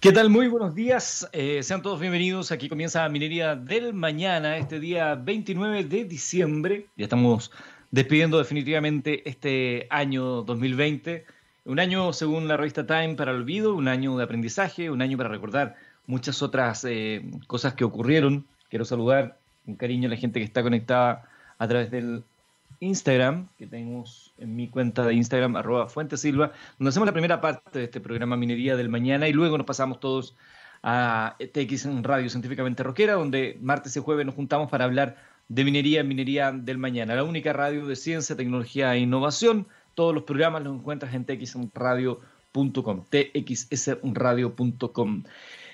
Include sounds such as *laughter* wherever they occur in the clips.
¿Qué tal? Muy buenos días. Eh, sean todos bienvenidos. Aquí comienza Minería del Mañana, este día 29 de diciembre. Ya estamos despidiendo definitivamente este año 2020. Un año, según la revista Time, para el olvido, un año de aprendizaje, un año para recordar muchas otras eh, cosas que ocurrieron. Quiero saludar con cariño a la gente que está conectada a través del Instagram, que tenemos en mi cuenta de Instagram, arroba Fuentesilva, donde hacemos la primera parte de este programa Minería del Mañana y luego nos pasamos todos a TX Radio Científicamente Roquera, donde martes y jueves nos juntamos para hablar de minería, minería del mañana, la única radio de ciencia, tecnología e innovación. Todos los programas los encuentras en txradio.com, txsradio.com.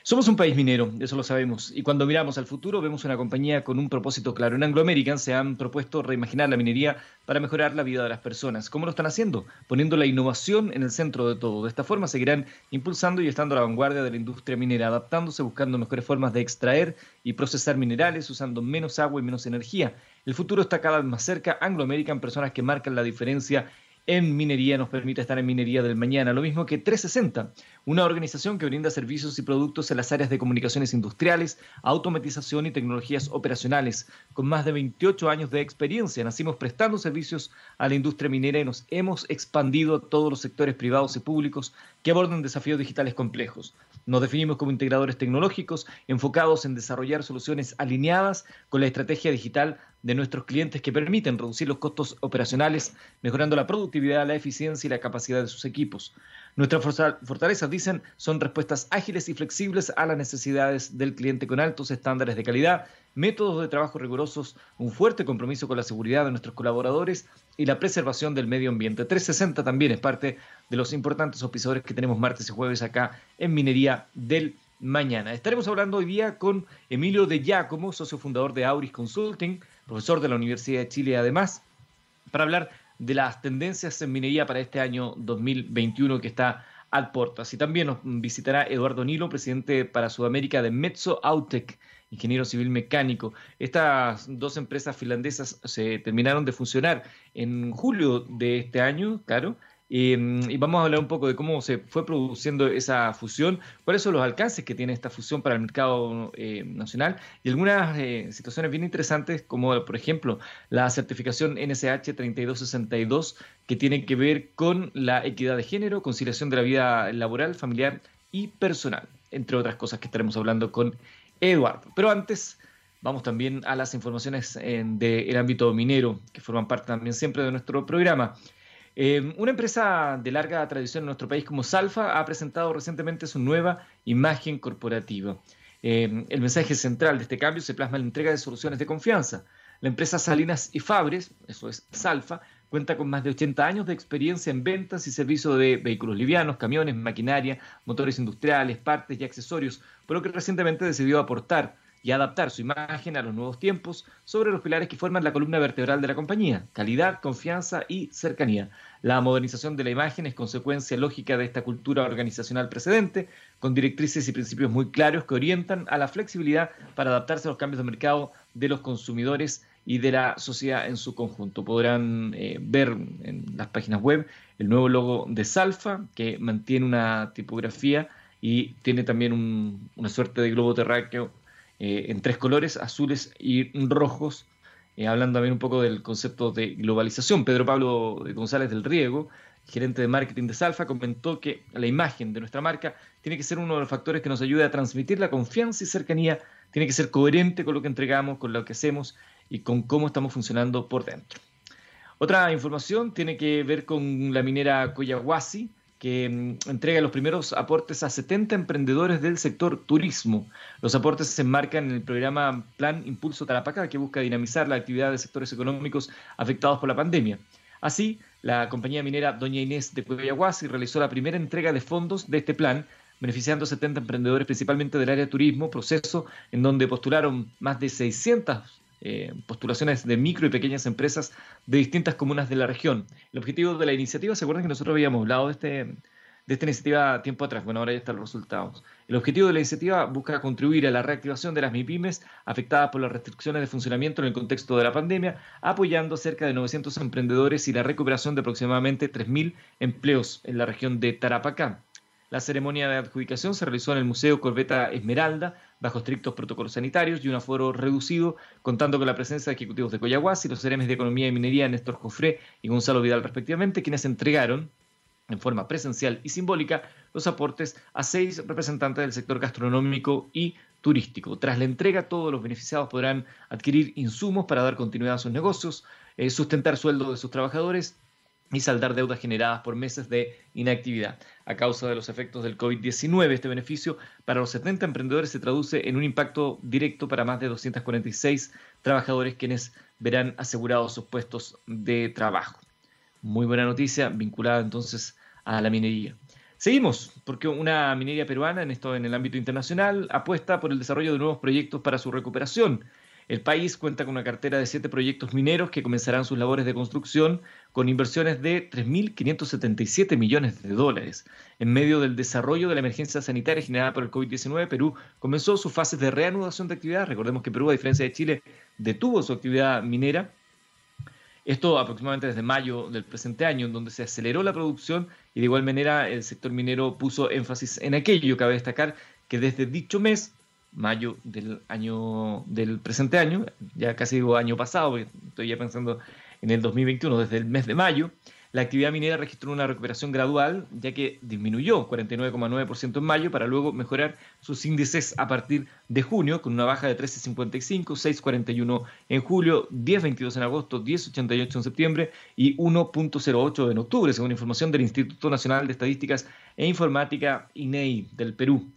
Somos un país minero, eso lo sabemos, y cuando miramos al futuro vemos una compañía con un propósito claro. En Anglo American se han propuesto reimaginar la minería para mejorar la vida de las personas. ¿Cómo lo están haciendo? Poniendo la innovación en el centro de todo. De esta forma seguirán impulsando y estando a la vanguardia de la industria minera, adaptándose, buscando mejores formas de extraer y procesar minerales, usando menos agua y menos energía. El futuro está cada vez más cerca. Anglo American, personas que marcan la diferencia en minería nos permite estar en minería del mañana, lo mismo que 360, una organización que brinda servicios y productos en las áreas de comunicaciones industriales, automatización y tecnologías operacionales. Con más de 28 años de experiencia, nacimos prestando servicios a la industria minera y nos hemos expandido a todos los sectores privados y públicos que abordan desafíos digitales complejos. Nos definimos como integradores tecnológicos enfocados en desarrollar soluciones alineadas con la estrategia digital de nuestros clientes que permiten reducir los costos operacionales, mejorando la productividad, la eficiencia y la capacidad de sus equipos. Nuestras fortalezas, dicen, son respuestas ágiles y flexibles a las necesidades del cliente con altos estándares de calidad, métodos de trabajo rigurosos, un fuerte compromiso con la seguridad de nuestros colaboradores y la preservación del medio ambiente. 360 también es parte de los importantes auspiciadores que tenemos martes y jueves acá en Minería del Mañana. Estaremos hablando hoy día con Emilio de Giacomo, socio fundador de Auris Consulting, profesor de la Universidad de Chile además, para hablar de las tendencias en minería para este año 2021 que está al porto. Así también nos visitará Eduardo Nilo, presidente para Sudamérica de Metso Autec, ingeniero civil mecánico. Estas dos empresas finlandesas se terminaron de funcionar en julio de este año, claro, Em, y vamos a hablar un poco de cómo se fue produciendo esa fusión, cuáles son los alcances que tiene esta fusión para el mercado eh, nacional y algunas eh, situaciones bien interesantes como por ejemplo la certificación NSH 3262 que tiene que ver con la equidad de género, conciliación de la vida laboral, familiar y personal, entre otras cosas que estaremos hablando con Eduardo. Pero antes... Vamos también a las informaciones del ámbito minero, que forman parte también siempre de nuestro programa. Eh, una empresa de larga tradición en nuestro país como Salfa ha presentado recientemente su nueva imagen corporativa. Eh, el mensaje central de este cambio se plasma en la entrega de soluciones de confianza. La empresa Salinas y Fabres, eso es Salfa, cuenta con más de 80 años de experiencia en ventas y servicio de vehículos livianos, camiones, maquinaria, motores industriales, partes y accesorios, por lo que recientemente decidió aportar y adaptar su imagen a los nuevos tiempos sobre los pilares que forman la columna vertebral de la compañía, calidad, confianza y cercanía. La modernización de la imagen es consecuencia lógica de esta cultura organizacional precedente, con directrices y principios muy claros que orientan a la flexibilidad para adaptarse a los cambios de mercado de los consumidores y de la sociedad en su conjunto. Podrán eh, ver en las páginas web el nuevo logo de Salfa, que mantiene una tipografía y tiene también una suerte de globo terráqueo eh, en tres colores, azules y rojos, eh, hablando también un poco del concepto de globalización. Pedro Pablo González del Riego, gerente de marketing de Salfa, comentó que la imagen de nuestra marca tiene que ser uno de los factores que nos ayude a transmitir la confianza y cercanía, tiene que ser coherente con lo que entregamos, con lo que hacemos y con cómo estamos funcionando por dentro. Otra información tiene que ver con la minera Coyahuasi, que mm, entrega los primeros aportes a 70 emprendedores del sector turismo. Los aportes se enmarcan en el programa Plan Impulso Tarapacá, que busca dinamizar la actividad de sectores económicos afectados por la pandemia. Así, la compañía minera Doña Inés de Cuevayaguasi realizó la primera entrega de fondos de este plan, beneficiando a 70 emprendedores principalmente del área de turismo, proceso en donde postularon más de 600 eh, postulaciones de micro y pequeñas empresas de distintas comunas de la región. El objetivo de la iniciativa, ¿se acuerdan que nosotros habíamos hablado de, este, de esta iniciativa tiempo atrás? Bueno, ahora ya están los resultados. El objetivo de la iniciativa busca contribuir a la reactivación de las MIPIMES afectadas por las restricciones de funcionamiento en el contexto de la pandemia, apoyando cerca de 900 emprendedores y la recuperación de aproximadamente 3.000 empleos en la región de Tarapacá. La ceremonia de adjudicación se realizó en el Museo Corbeta Esmeralda, bajo estrictos protocolos sanitarios y un aforo reducido, contando con la presencia de ejecutivos de Coyahuasi, los seremes de Economía y Minería Néstor Jofré y Gonzalo Vidal respectivamente, quienes entregaron en forma presencial y simbólica los aportes a seis representantes del sector gastronómico y turístico. Tras la entrega, todos los beneficiados podrán adquirir insumos para dar continuidad a sus negocios, eh, sustentar sueldos de sus trabajadores y saldar deudas generadas por meses de inactividad. A causa de los efectos del COVID-19, este beneficio para los 70 emprendedores se traduce en un impacto directo para más de 246 trabajadores quienes verán asegurados sus puestos de trabajo. Muy buena noticia vinculada entonces a la minería. Seguimos, porque una minería peruana, en esto en el ámbito internacional, apuesta por el desarrollo de nuevos proyectos para su recuperación. El país cuenta con una cartera de siete proyectos mineros que comenzarán sus labores de construcción con inversiones de 3.577 millones de dólares. En medio del desarrollo de la emergencia sanitaria generada por el COVID-19, Perú comenzó sus fases de reanudación de actividad. Recordemos que Perú, a diferencia de Chile, detuvo su actividad minera esto aproximadamente desde mayo del presente año, en donde se aceleró la producción y de igual manera el sector minero puso énfasis en aquello. Cabe destacar que desde dicho mes, mayo del año del presente año, ya casi digo año pasado, estoy ya pensando en el 2021, desde el mes de mayo, la actividad minera registró una recuperación gradual, ya que disminuyó 49,9% en mayo para luego mejorar sus índices a partir de junio, con una baja de 13,55, 6,41 en julio, 10,22 en agosto, 10,88 en septiembre y 1,08 en octubre, según información del Instituto Nacional de Estadísticas e Informática, INEI, del Perú.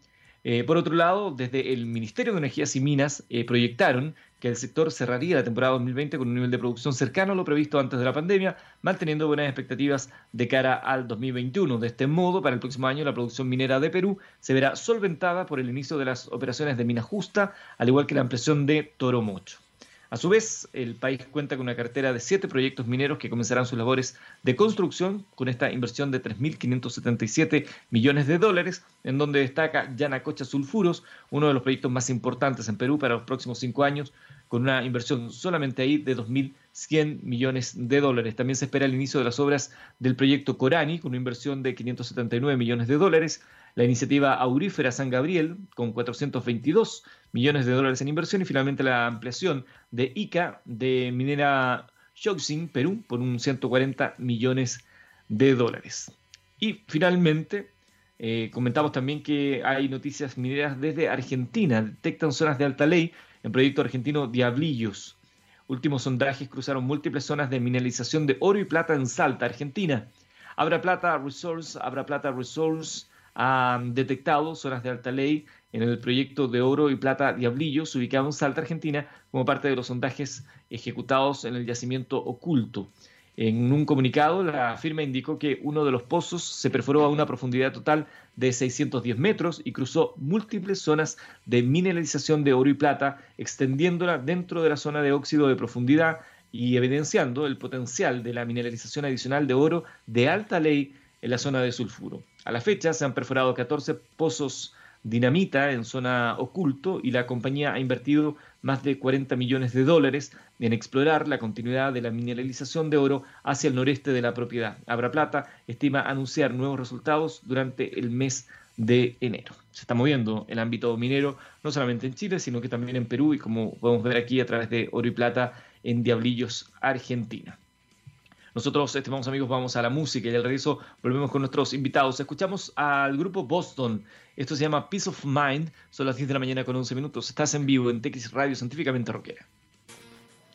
Eh, por otro lado, desde el Ministerio de Energías y Minas eh, proyectaron que el sector cerraría la temporada 2020 con un nivel de producción cercano a lo previsto antes de la pandemia, manteniendo buenas expectativas de cara al 2021. De este modo, para el próximo año, la producción minera de Perú se verá solventada por el inicio de las operaciones de mina justa, al igual que la ampliación de Toromocho. A su vez, el país cuenta con una cartera de siete proyectos mineros que comenzarán sus labores de construcción con esta inversión de 3.577 millones de dólares, en donde destaca Yanacocha Sulfuros, uno de los proyectos más importantes en Perú para los próximos cinco años, con una inversión solamente ahí de 2.100 millones de dólares. También se espera el inicio de las obras del proyecto Corani, con una inversión de 579 millones de dólares, la iniciativa Aurífera San Gabriel, con 422 millones de dólares en inversión, y finalmente la ampliación de ICA de Minera Shoxin, Perú, por un 140 millones de dólares. Y finalmente, eh, comentamos también que hay noticias mineras desde Argentina. Detectan zonas de alta ley en proyecto argentino Diablillos. Últimos sondajes cruzaron múltiples zonas de mineralización de oro y plata en Salta, Argentina. Abra Plata Resource, Plata Resource han detectado zonas de alta ley en el proyecto de oro y plata Diablillos, ubicado en Salta, Argentina, como parte de los sondajes ejecutados en el yacimiento oculto. En un comunicado, la firma indicó que uno de los pozos se perforó a una profundidad total de 610 metros y cruzó múltiples zonas de mineralización de oro y plata, extendiéndola dentro de la zona de óxido de profundidad y evidenciando el potencial de la mineralización adicional de oro de alta ley en la zona de sulfuro. A la fecha se han perforado 14 pozos dinamita en zona oculto y la compañía ha invertido más de 40 millones de dólares en explorar la continuidad de la mineralización de oro hacia el noreste de la propiedad. Abra Plata estima anunciar nuevos resultados durante el mes de enero. Se está moviendo el ámbito minero no solamente en Chile, sino que también en Perú y como podemos ver aquí a través de Oro y Plata en Diablillos, Argentina. Nosotros, estimados amigos, vamos a la música y al regreso volvemos con nuestros invitados. Escuchamos al grupo Boston. Esto se llama Peace of Mind. Son las 10 de la mañana con 11 minutos. Estás en vivo en TX Radio Científicamente Rockera.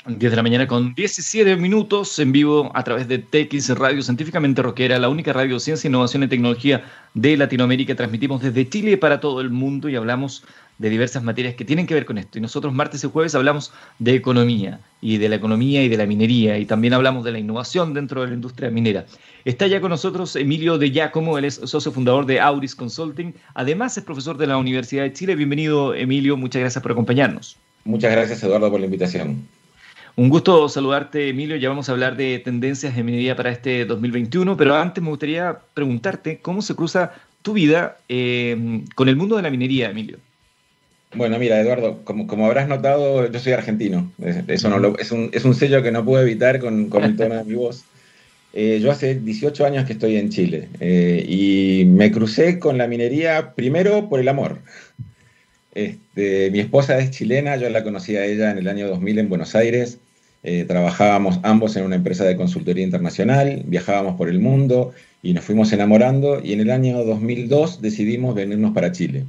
10 de la mañana con 17 minutos en vivo a través de TX Radio Científicamente Rockera, la única radio ciencia, innovación y tecnología de Latinoamérica. Transmitimos desde Chile para todo el mundo y hablamos de diversas materias que tienen que ver con esto. Y nosotros martes y jueves hablamos de economía y de la economía y de la minería y también hablamos de la innovación dentro de la industria minera. Está ya con nosotros Emilio de Giacomo, él es socio fundador de Auris Consulting, además es profesor de la Universidad de Chile. Bienvenido Emilio, muchas gracias por acompañarnos. Muchas gracias Eduardo por la invitación. Un gusto saludarte, Emilio. Ya vamos a hablar de tendencias de minería para este 2021, pero antes me gustaría preguntarte cómo se cruza tu vida eh, con el mundo de la minería, Emilio. Bueno, mira, Eduardo, como, como habrás notado, yo soy argentino. Eso no es, un, es, un, sello que no puedo evitar con, con el tono de mi voz. Eh, yo hace 18 años que estoy en Chile eh, y me crucé con la minería primero por el amor. Este, mi esposa es chilena, yo la conocí a ella en el año 2000 en Buenos Aires. Eh, trabajábamos ambos en una empresa de consultoría internacional, viajábamos por el mundo y nos fuimos enamorando y en el año 2002 decidimos venirnos para Chile.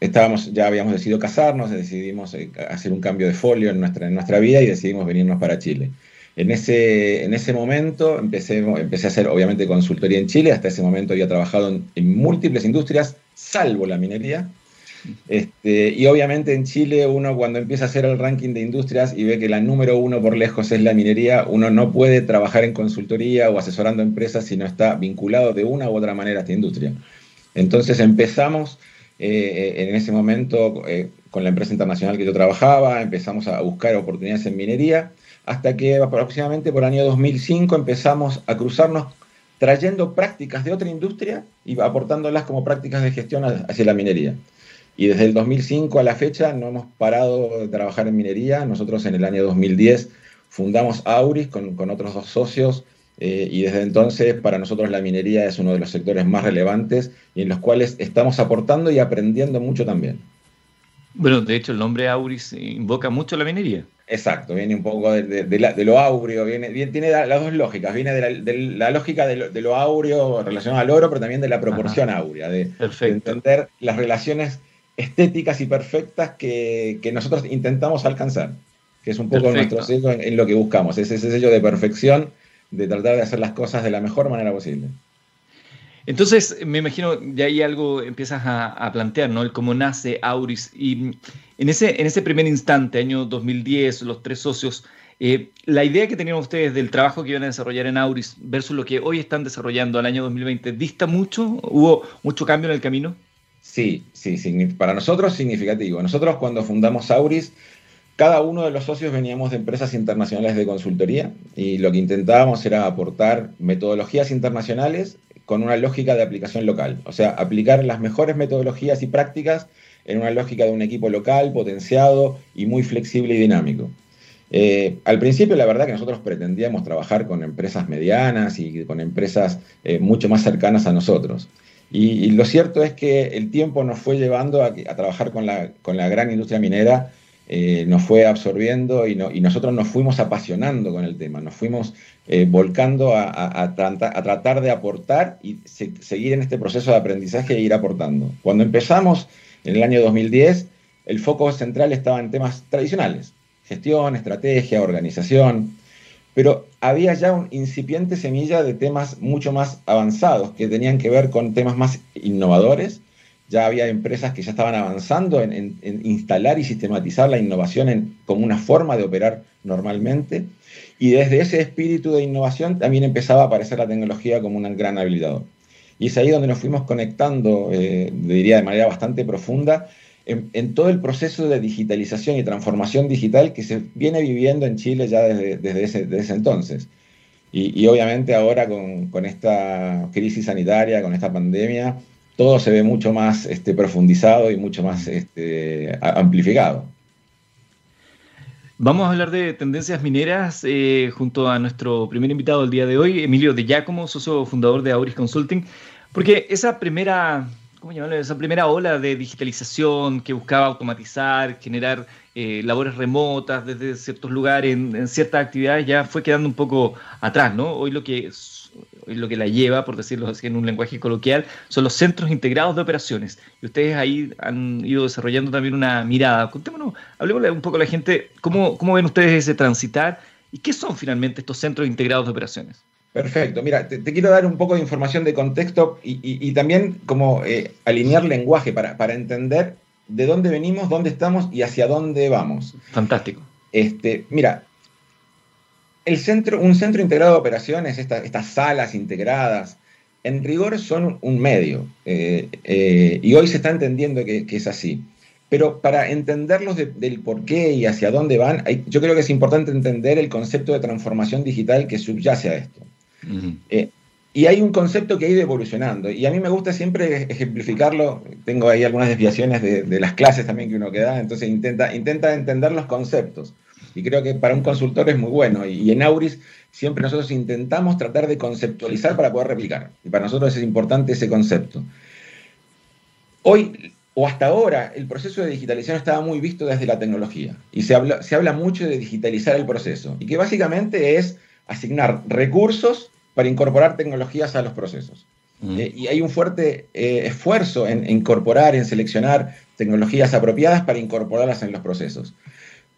estábamos, ya habíamos decidido casarnos, decidimos hacer un cambio de folio en nuestra, en nuestra vida y decidimos venirnos para Chile. En ese, en ese momento empecé, empecé a hacer, obviamente, consultoría en Chile. Hasta ese momento había trabajado en, múltiples industrias, salvo la minería. Este, y obviamente en Chile uno cuando empieza a hacer el ranking de industrias y ve que la número uno por lejos es la minería, uno no puede trabajar en consultoría o asesorando empresas si no está vinculado de una u otra manera a esta industria. Entonces empezamos eh, en ese momento eh, con la empresa internacional que yo trabajaba, empezamos a buscar oportunidades en minería hasta que aproximadamente por el año 2005 empezamos a cruzarnos trayendo prácticas de otra industria y aportándolas como prácticas de gestión hacia la minería. Y desde el 2005 a la fecha no hemos parado de trabajar en minería. Nosotros en el año 2010 fundamos Auris con, con otros dos socios eh, y desde entonces para nosotros la minería es uno de los sectores más relevantes y en los cuales estamos aportando y aprendiendo mucho también. Bueno, de hecho el nombre Auris invoca mucho la minería. Exacto, viene un poco de, lo áureo, viene, tiene las dos lógicas, viene de la, lógica de lo, áureo relacionado al oro, pero también de la proporción áurea, de, entender las relaciones estéticas y perfectas que, nosotros intentamos alcanzar, que es un poco nuestro sello en, lo que buscamos, es ese sello de perfección, de tratar de hacer las cosas de la mejor manera posible. Entonces, me imagino, ya ahí algo empiezas a, plantear, ¿no? El cómo nace Auris. Y en ese, en ese primer instante, año 2010, los tres socios, eh, la idea que tenían ustedes del trabajo que iban a desarrollar en Auris versus lo que hoy están desarrollando al año 2020, ¿dista mucho? ¿Hubo mucho cambio en el camino? Sí, sí, para nosotros significativo. Nosotros cuando fundamos Auris, cada uno de los socios veníamos de empresas internacionales de consultoría y lo que intentábamos era aportar metodologías internacionales con una lógica de aplicación local, o sea, aplicar las mejores metodologías y prácticas en una lógica de un equipo local, potenciado y muy flexible y dinámico. Eh, al principio, la verdad que nosotros pretendíamos trabajar con empresas medianas y con empresas eh, mucho más cercanas a nosotros. Y, lo cierto es que el tiempo nos fue llevando a, trabajar con la, gran industria minera eh, nos fue absorbiendo y, nosotros nos fuimos apasionando con el tema, nos fuimos eh, volcando a, tratar de aportar y seguir en este proceso de aprendizaje e ir aportando. Cuando empezamos en el año 2010, el foco central estaba en temas tradicionales, gestión, estrategia, organización, pero había ya un incipiente semilla de temas mucho más avanzados que tenían que ver con temas más innovadores ya había empresas que ya estaban avanzando en, instalar y sistematizar la innovación como una forma de operar normalmente. Y desde ese espíritu de innovación también empezaba a aparecer la tecnología como un gran habilitador. Y es ahí donde nos fuimos conectando, eh, diría de manera bastante profunda, en, todo el proceso de digitalización y transformación digital que se viene viviendo en Chile ya desde, ese, entonces. Y, obviamente ahora con, con esta crisis sanitaria, con esta pandemia, todo se ve mucho más este, profundizado y mucho más este, amplificado. Vamos a hablar de tendencias mineras eh, junto a nuestro primer invitado del día de hoy, Emilio de Giacomo, socio fundador de Auris Consulting, porque esa primera, ¿cómo llamarlo? Esa primera ola de digitalización que buscaba automatizar, generar eh, labores remotas desde ciertos lugares, en, en, ciertas actividades, ya fue quedando un poco atrás, ¿no? Hoy lo que lo que la lleva, por decirlo así en un lenguaje coloquial, son los centros integrados de operaciones. Y ustedes ahí han ido desarrollando también una mirada. Contémonos, hablemosle un poco a la gente, ¿cómo, cómo ven ustedes ese transitar y qué son finalmente estos centros integrados de operaciones? Perfecto. Mira, te, quiero dar un poco de información de contexto y, también como eh, alinear lenguaje para, para entender de dónde venimos, dónde estamos y hacia dónde vamos. Fantástico. Este, mira, el centro, un centro integrado de operaciones, estas salas integradas, en rigor son un medio, eh, eh, y hoy se está entendiendo que, es así. Pero para entenderlos del por qué y hacia dónde van, yo creo que es importante entender el concepto de transformación digital que subyace a esto. Eh, y hay un concepto que ha ido evolucionando, y a mí me gusta siempre ejemplificarlo, tengo ahí algunas desviaciones de, las clases también que uno que da, entonces intenta, intenta entender los conceptos. Y creo que para un consultor es muy bueno. Y, en Auris siempre nosotros intentamos tratar de conceptualizar para poder replicar. Y para nosotros es importante ese concepto. Hoy o hasta ahora el proceso de digitalización estaba muy visto desde la tecnología y se habla, se habla mucho de digitalizar el proceso y que básicamente es asignar recursos para incorporar tecnologías a los procesos. Eh, y hay un fuerte eh, esfuerzo en, incorporar, en seleccionar tecnologías apropiadas para incorporarlas en los procesos.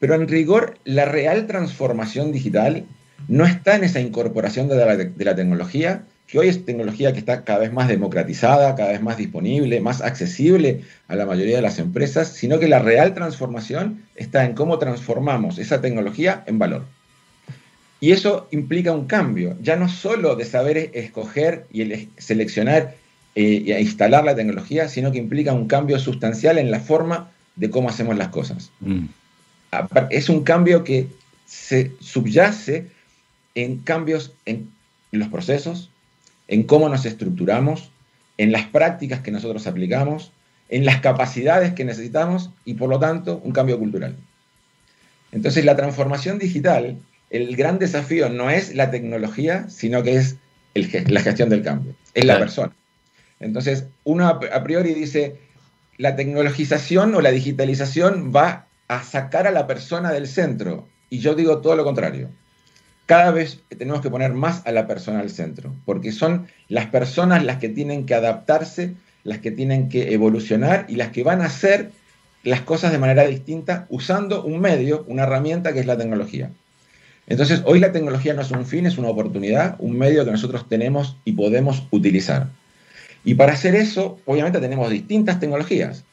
Pero en rigor, la real transformación digital no está en esa incorporación de la, de la tecnología, que hoy es tecnología que está cada vez más democratizada, cada vez más disponible, más accesible a la mayoría de las empresas, sino que la real transformación está en cómo transformamos esa tecnología en valor. Y eso implica un cambio, ya no solo de saber escoger y seleccionar e instalar la tecnología, sino que implica un cambio sustancial en la forma de cómo hacemos las cosas. Mm. Es un cambio que se subyace en cambios en los procesos, en cómo nos estructuramos, en las prácticas que nosotros aplicamos, en las capacidades que necesitamos y por lo tanto un cambio cultural. Entonces la transformación digital el gran desafío no es la tecnología, sino que es la gestión del cambio, es la persona. Entonces, uno a priori dice, la tecnologización o la digitalización va a sacar a la persona del centro. Y yo digo todo lo contrario. Cada vez tenemos que poner más a la persona al centro, porque son las personas las que tienen que adaptarse, las que tienen que evolucionar y las que van a hacer las cosas de manera distinta usando un medio, una herramienta que es la tecnología. Entonces, hoy la tecnología no es un fin, es una oportunidad, un medio que nosotros tenemos y podemos utilizar. Y para hacer eso, obviamente tenemos distintas tecnologías.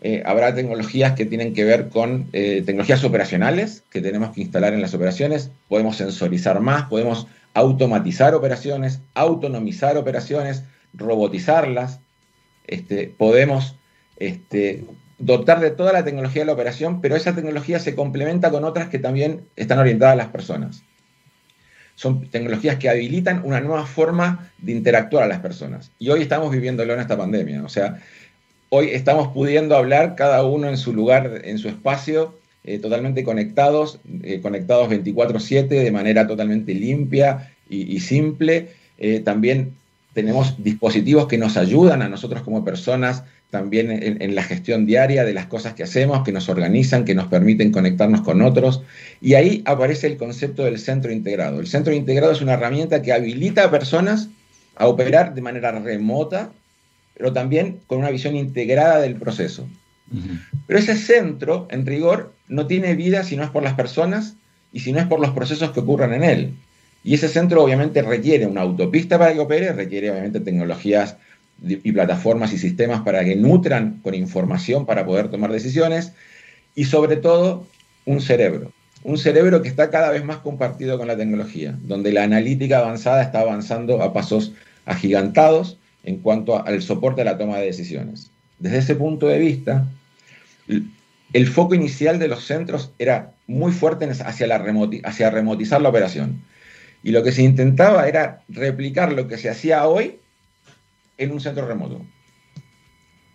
Eh, habrá tecnologías que tienen que ver con eh, tecnologías operacionales que tenemos que instalar en las operaciones. Podemos sensorizar más, podemos automatizar operaciones, autonomizar operaciones, robotizarlas. Este, podemos este, dotar de toda la tecnología de la operación, pero esa tecnología se complementa con otras que también están orientadas a las personas. Son tecnologías que habilitan una nueva forma de interactuar a las personas. Y hoy estamos viviéndolo en esta pandemia. O sea, hoy estamos pudiendo hablar cada uno en su lugar, en su espacio, eh, totalmente conectados, eh, conectados 24/7 de manera totalmente limpia y, simple. Eh, también tenemos dispositivos que nos ayudan a nosotros como personas también en, la gestión diaria de las cosas que hacemos, que nos organizan, que nos permiten conectarnos con otros. Y ahí aparece el concepto del centro integrado. El centro integrado es una herramienta que habilita a personas a operar de manera remota, pero también con una visión integrada del proceso. Pero ese centro, en rigor, no tiene vida si no es por las personas y si no es por los procesos que ocurran en él. Y ese centro obviamente requiere una autopista para que opere, requiere obviamente tecnologías y plataformas y sistemas para que nutran con información para poder tomar decisiones y sobre todo un cerebro. Un cerebro que está cada vez más compartido con la tecnología, donde la analítica avanzada está avanzando a pasos agigantados en cuanto al soporte a la toma de decisiones. Desde ese punto de vista, el foco inicial de los centros era muy fuerte hacia, la hacia remotizar la operación. Y lo que se intentaba era replicar lo que se hacía hoy en un centro remoto.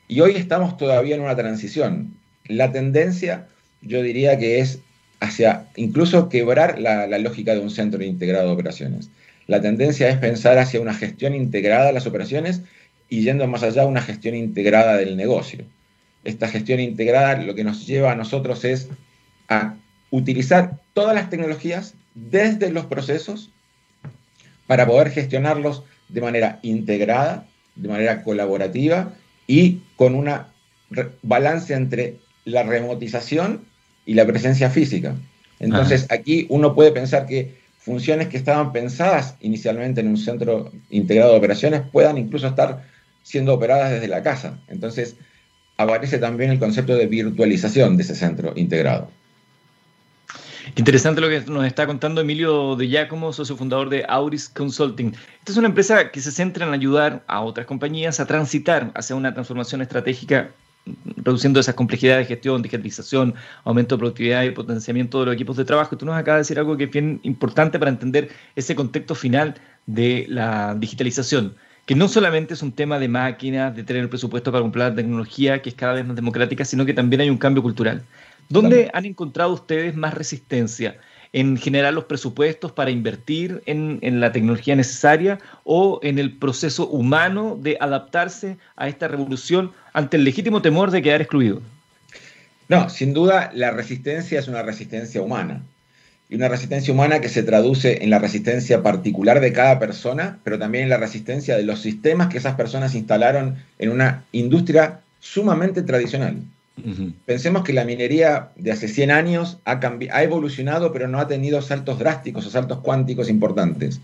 Y hoy estamos todavía en una transición. La tendencia, yo diría que es hacia incluso quebrar la, lógica de un centro integrado de operaciones. La tendencia es pensar hacia una gestión integrada de las operaciones y yendo más allá, una gestión integrada del negocio. Esta gestión integrada lo que nos lleva a nosotros es a utilizar todas las tecnologías desde los procesos para poder gestionarlos de manera integrada de manera colaborativa y con una balance entre la remotización y la presencia física. Entonces, aquí uno puede pensar que funciones que estaban pensadas inicialmente en un centro integrado de operaciones puedan incluso estar siendo operadas desde la casa. Entonces, aparece también el concepto de virtualización de ese centro integrado. Interesante lo que nos está contando Emilio de Giacomo, socio fundador de Auris Consulting. Esta es una empresa que se centra en ayudar a otras compañías a transitar hacia una transformación estratégica reduciendo esas complejidades de gestión, digitalización, aumento de productividad y potenciamiento de los equipos de trabajo. Tú nos acabas de decir algo que es bien importante para entender ese contexto final de la digitalización, que no solamente es un tema de máquinas, de tener el presupuesto para comprar tecnología, que es cada vez más democrática, sino que también hay un cambio cultural. ¿Dónde han encontrado ustedes más resistencia? ¿En generar los presupuestos para invertir en, la tecnología necesaria o en el proceso humano de adaptarse a esta revolución ante el legítimo temor de quedar excluido? No, sin duda la resistencia es una resistencia humana. Y una resistencia humana que se traduce en la resistencia particular de cada persona, pero también en la resistencia de los sistemas que esas personas instalaron en una industria sumamente tradicional. Pensemos que la minería de hace 100 años ha, evolucionado, pero no ha tenido saltos drásticos o saltos cuánticos importantes.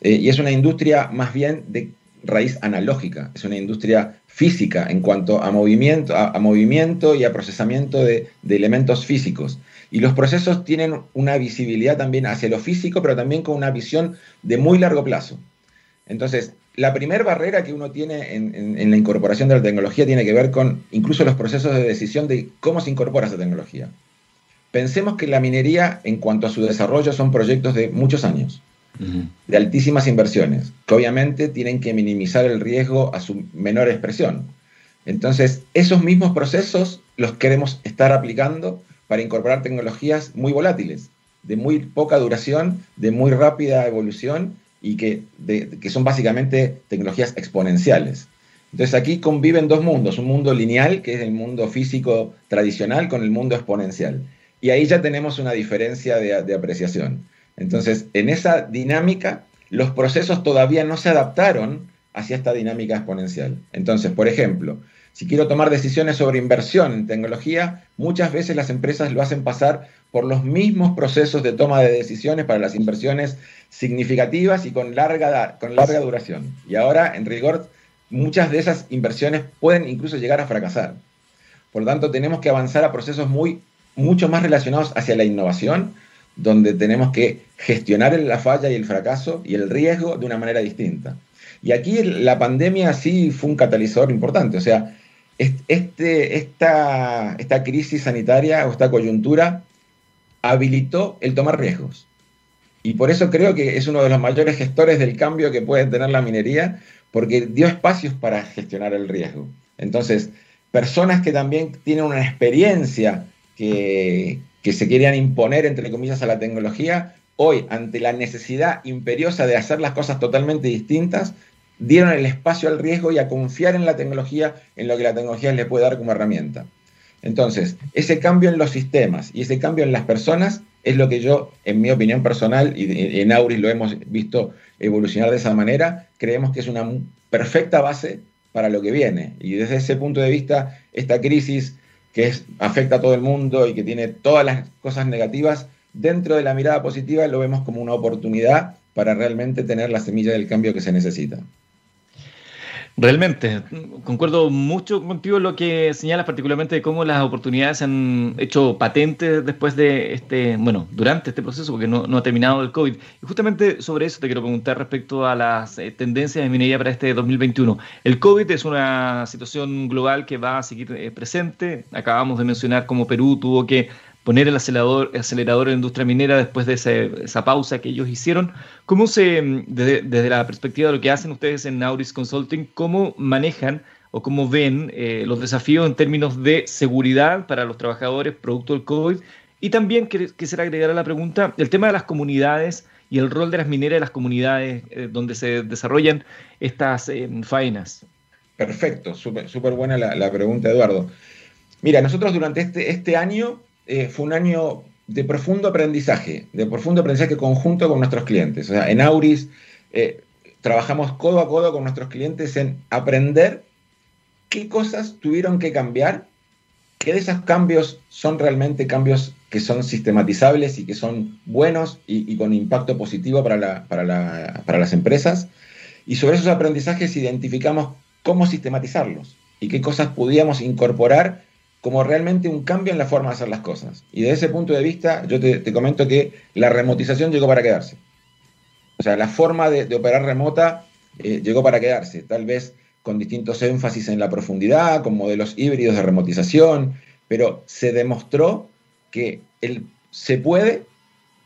Eh, y es una industria más bien de raíz analógica, es una industria física en cuanto a movimiento, a, movimiento y a procesamiento de, elementos físicos. Y los procesos tienen una visibilidad también hacia lo físico, pero también con una visión de muy largo plazo. Entonces, la primera barrera que uno tiene en, la incorporación de la tecnología tiene que ver con incluso los procesos de decisión de cómo se incorpora esa tecnología. Pensemos que la minería, en cuanto a su desarrollo, son proyectos de muchos años, de altísimas inversiones, que obviamente tienen que minimizar el riesgo a su menor expresión. Entonces, esos mismos procesos los queremos estar aplicando para incorporar tecnologías muy volátiles, de muy poca duración, de muy rápida evolución y que, que son básicamente tecnologías exponenciales. Entonces aquí conviven dos mundos, un mundo lineal, que es el mundo físico tradicional, con el mundo exponencial. Y ahí ya tenemos una diferencia de, de apreciación. Entonces, en esa dinámica, los procesos todavía no se adaptaron hacia esta dinámica exponencial. Entonces, por ejemplo, si quiero tomar decisiones sobre inversión en tecnología, muchas veces las empresas lo hacen pasar por los mismos procesos de toma de decisiones para las inversiones significativas y con larga, con larga duración. Y ahora, en rigor, muchas de esas inversiones pueden incluso llegar a fracasar. Por lo tanto, tenemos que avanzar a procesos muy, mucho más relacionados hacia la innovación, donde tenemos que gestionar la falla y el fracaso y el riesgo de una manera distinta. Y aquí la pandemia sí fue un catalizador importante. O sea, este, esta, esta crisis sanitaria o esta coyuntura habilitó el tomar riesgos. Y por eso creo que es uno de los mayores gestores del cambio que puede tener la minería, porque dio espacios para gestionar el riesgo. Entonces, personas que también tienen una experiencia que, que se querían imponer, entre comillas, a la tecnología, hoy, ante la necesidad imperiosa de hacer las cosas totalmente distintas, dieron el espacio al riesgo y a confiar en la tecnología, en lo que la tecnología les puede dar como herramienta. Entonces, ese cambio en los sistemas y ese cambio en las personas es lo que yo, en mi opinión personal, y en Auris lo hemos visto evolucionar de esa manera, creemos que es una perfecta base para lo que viene. Y desde ese punto de vista, esta crisis que afecta a todo el mundo y que tiene todas las cosas negativas, dentro de la mirada positiva lo vemos como una oportunidad para realmente tener la semilla del cambio que se necesita. Realmente, concuerdo mucho contigo lo que señalas, particularmente de cómo las oportunidades se han hecho patentes después de este, bueno, durante este proceso, porque no, ha terminado el COVID. Y justamente sobre eso te quiero preguntar respecto a las eh, tendencias de minería para este 2021. El COVID es una situación global que va a seguir eh, presente. Acabamos de mencionar cómo Perú tuvo que poner el acelerador, acelerador en la industria minera después de esa pausa que ellos hicieron. ¿Cómo se, desde, la perspectiva de lo que hacen ustedes en Auris Consulting, cómo manejan o cómo ven eh, los desafíos en términos de seguridad para los trabajadores producto del COVID? Y también quisiera agregar a la pregunta el tema de las comunidades y el rol de las mineras de las comunidades eh, donde se desarrollan estas eh, faenas. Perfecto, súper buena la, la, pregunta, Eduardo. Mira, nosotros durante este, este año eh, fue un año de profundo aprendizaje, de profundo aprendizaje conjunto con nuestros clientes. O sea, en Auris eh, trabajamos codo a codo con nuestros clientes en aprender qué cosas tuvieron que cambiar, qué de esos cambios son realmente cambios que son sistematizables y que son buenos y, con impacto positivo para, para las empresas. Y sobre esos aprendizajes identificamos cómo sistematizarlos y qué cosas podíamos incorporar como realmente un cambio en la forma de hacer las cosas. Y desde ese punto de vista, yo te, comento que la remotización llegó para quedarse. O sea, la forma de, operar remota eh, llegó para quedarse, tal vez con distintos énfasis en la profundidad, con modelos híbridos de remotización, pero se demostró que el, se puede,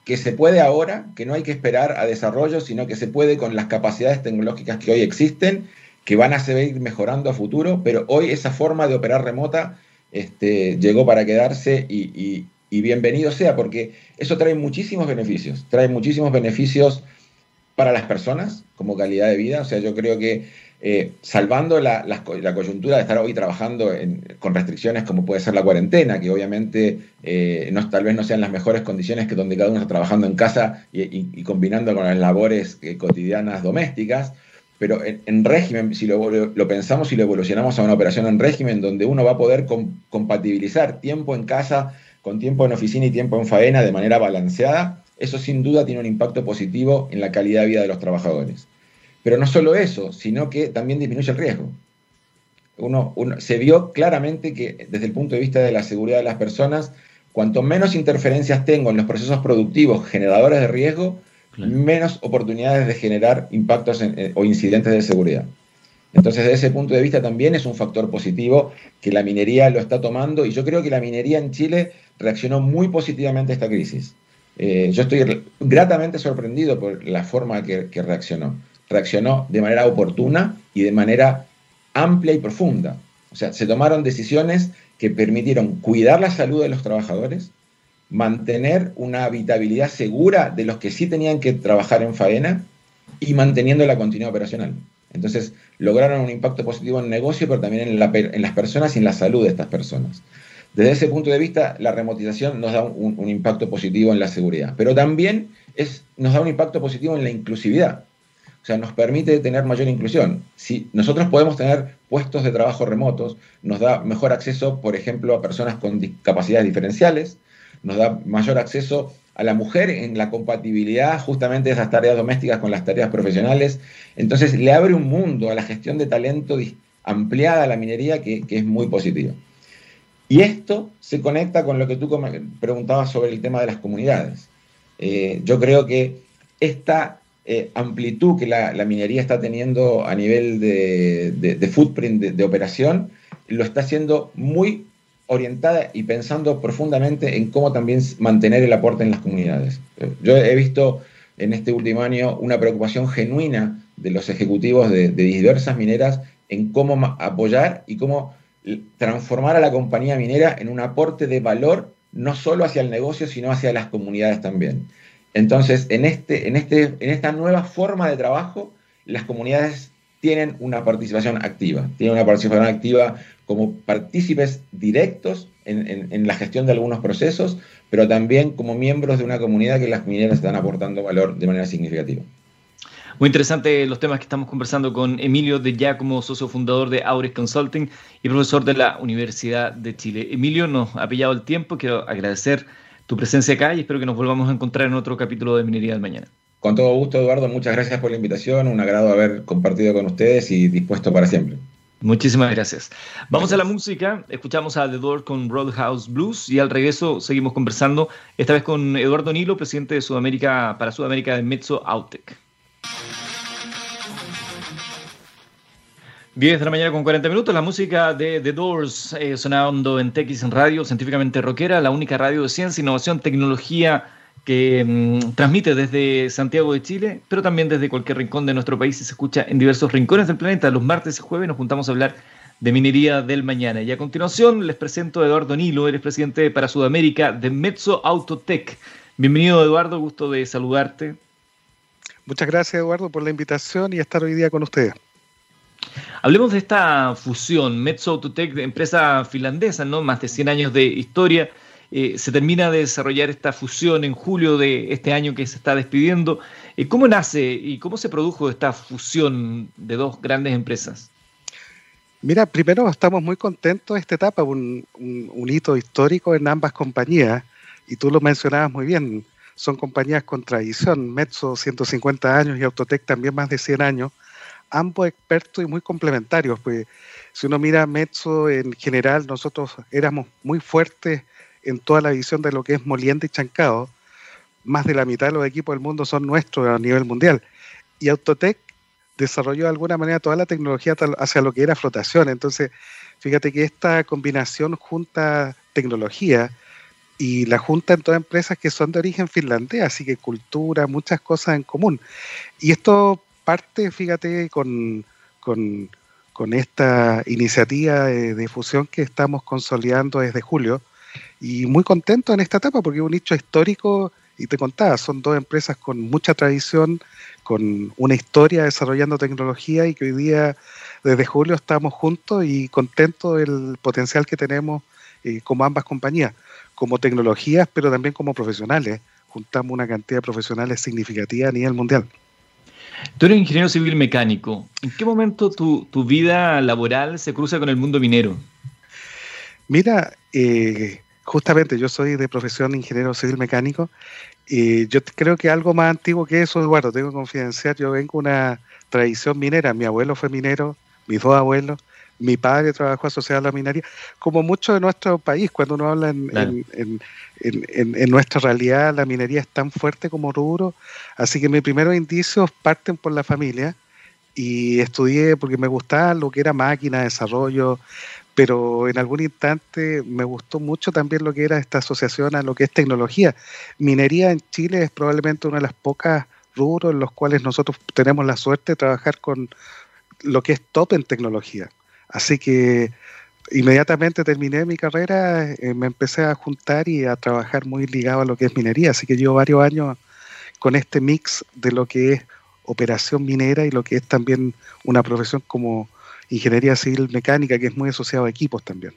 que se puede ahora, que no hay que esperar a desarrollo, sino que se puede con las capacidades tecnológicas que hoy existen, que van a seguir mejorando a futuro, pero hoy esa forma de operar remota este, llegó para quedarse y, bienvenido sea, porque eso trae muchísimos beneficios, trae muchísimos beneficios para las personas como calidad de vida, o sea, yo creo que eh, salvando la, coyuntura de estar hoy trabajando con restricciones como puede ser la cuarentena, que obviamente eh, tal vez no sean las mejores condiciones que donde cada uno está trabajando en casa y, combinando con las labores eh, cotidianas domésticas, pero en, régimen, si lo, pensamos y lo evolucionamos a una operación en régimen donde uno va a poder compatibilizar tiempo en casa con tiempo en oficina y tiempo en faena de manera balanceada, eso sin duda tiene un impacto positivo en la calidad de vida de los trabajadores. Pero no solo eso, sino que también disminuye el riesgo. Uno, se vio claramente que desde el punto de vista de la seguridad de las personas, cuanto menos interferencias tengo en los procesos productivos generadores de riesgo, menos oportunidades de generar impactos o incidentes de seguridad. Entonces, desde ese punto de vista también es un factor positivo que la minería lo está tomando y yo creo que la minería en Chile reaccionó muy positivamente a esta crisis. Eh, yo estoy gratamente sorprendido por la forma que, que reaccionó. Reaccionó de manera oportuna y de manera amplia y profunda. O sea, se tomaron decisiones que permitieron cuidar la salud de los trabajadores, mantener una habitabilidad segura de los que sí tenían que trabajar en faena y manteniendo la continuidad operacional. Entonces, lograron un impacto positivo en el negocio, pero también en, las personas y en la salud de estas personas. Desde ese punto de vista, la remotización nos da un, impacto positivo en la seguridad, pero también es, nos da un impacto positivo en la inclusividad. O sea, nos permite tener mayor inclusión. Si nosotros podemos tener puestos de trabajo remotos, nos da mejor acceso, por ejemplo, a personas con discapacidades diferenciales, nos da mayor acceso a la mujer en la compatibilidad justamente de esas tareas domésticas con las tareas profesionales. Entonces le abre un mundo a la gestión de talento ampliada a la minería que, es muy positiva. Y esto se conecta con lo que tú preguntabas sobre el tema de las comunidades. Eh, yo creo que esta eh, amplitud que la, minería está teniendo a nivel de, footprint de, operación lo está haciendo muy orientada y pensando profundamente en cómo también mantener el aporte en las comunidades. Yo he visto en este último año una preocupación genuina de los ejecutivos de, diversas mineras en cómo apoyar y cómo transformar a la compañía minera en un aporte de valor no solo hacia el negocio, sino hacia las comunidades también. Entonces, en, este, en, este, en esta nueva forma de trabajo, las comunidades tienen una participación activa, tienen una participación activa como partícipes directos en, la gestión de algunos procesos, pero también como miembros de una comunidad que las mineras están aportando valor de manera significativa. Muy interesante los temas que estamos conversando con Emilio de Giacomo, socio fundador de Auris Consulting y profesor de la Universidad de Chile. Emilio, nos ha pillado el tiempo, quiero agradecer tu presencia acá y espero que nos volvamos a encontrar en otro capítulo de Minería del Mañana. Con todo gusto, Eduardo, muchas gracias por la invitación, un agrado haber compartido con ustedes y dispuesto para siempre. Muchísimas gracias. Vamos a la música. Escuchamos a The Door con Roadhouse Blues y al regreso seguimos conversando, esta vez con Eduardo Nilo, presidente de Sudamérica para Sudamérica de Mezzo Autec. 10 de la mañana con 40 minutos, la música de The Doors eh, sonando en TX radio, científicamente rockera, la única radio de ciencia, innovación, tecnología que mm, transmite desde Santiago de Chile, pero también desde cualquier rincón de nuestro país y se escucha en diversos rincones del planeta. Los martes y jueves nos juntamos a hablar de minería del mañana. Y a continuación les presento a Eduardo Nilo, eres presidente para Sudamérica de Mezzo Autotech. Bienvenido Eduardo, gusto de saludarte. Muchas gracias Eduardo por la invitación y estar hoy día con ustedes. Hablemos de esta fusión, Mezzo Autotech, empresa finlandesa, ¿no? Más de 100 años de historia, eh, se termina de desarrollar esta fusión en julio de este año que se está despidiendo. Eh, ¿Cómo nace y cómo se produjo esta fusión de dos grandes empresas? Mira, primero estamos muy contentos de esta etapa, un, hito histórico en ambas compañías, y tú lo mencionabas muy bien, son compañías con tradición, Mezzo 150 años y Autotech también más de 100 años, ambos expertos y muy complementarios, pues si uno mira Mezzo en general, nosotros éramos muy fuertes en toda la visión de lo que es moliente y chancado, más de la mitad de los equipos del mundo son nuestros a nivel mundial. Y Autotech desarrolló de alguna manera toda la tecnología hacia lo que era flotación. Entonces, fíjate que esta combinación junta tecnología y la junta en todas empresas que son de origen finlandés, así que cultura, muchas cosas en común. Y esto parte, fíjate, con, con con esta iniciativa de, de, fusión que estamos consolidando desde julio y muy contento en esta etapa porque es un nicho histórico y te contaba, son dos empresas con mucha tradición, con una historia desarrollando tecnología y que hoy día desde julio estamos juntos y contentos del potencial que tenemos eh, como ambas compañías, como tecnologías, pero también como profesionales. Juntamos una cantidad de profesionales significativa a nivel mundial. Tú eres ingeniero civil mecánico. ¿En qué momento tu, tu vida laboral se cruza con el mundo minero? Mira, eh, justamente yo soy de profesión ingeniero civil mecánico y yo creo que algo más antiguo que eso, Eduardo, tengo que confidenciar, yo vengo de una tradición minera, mi abuelo fue minero, mis dos abuelos, mi padre trabajó asociado a la minería, como mucho de nuestro país, cuando uno habla en, en, en, en, nuestra realidad, la minería es tan fuerte como rubro, así que mis primeros indicios parten por la familia y estudié porque me gustaba lo que era máquina, desarrollo, pero en algún instante me gustó mucho también lo que era esta asociación a lo que es tecnología. Minería en Chile es probablemente una de las pocas rubros en los cuales nosotros tenemos la suerte de trabajar con lo que es top en tecnología. Así que inmediatamente terminé mi carrera, eh, me empecé a juntar y a trabajar muy ligado a lo que es minería. Así que llevo varios años con este mix de lo que es operación minera y lo que es también una profesión como ingeniería civil mecánica, que es muy asociado a equipos también.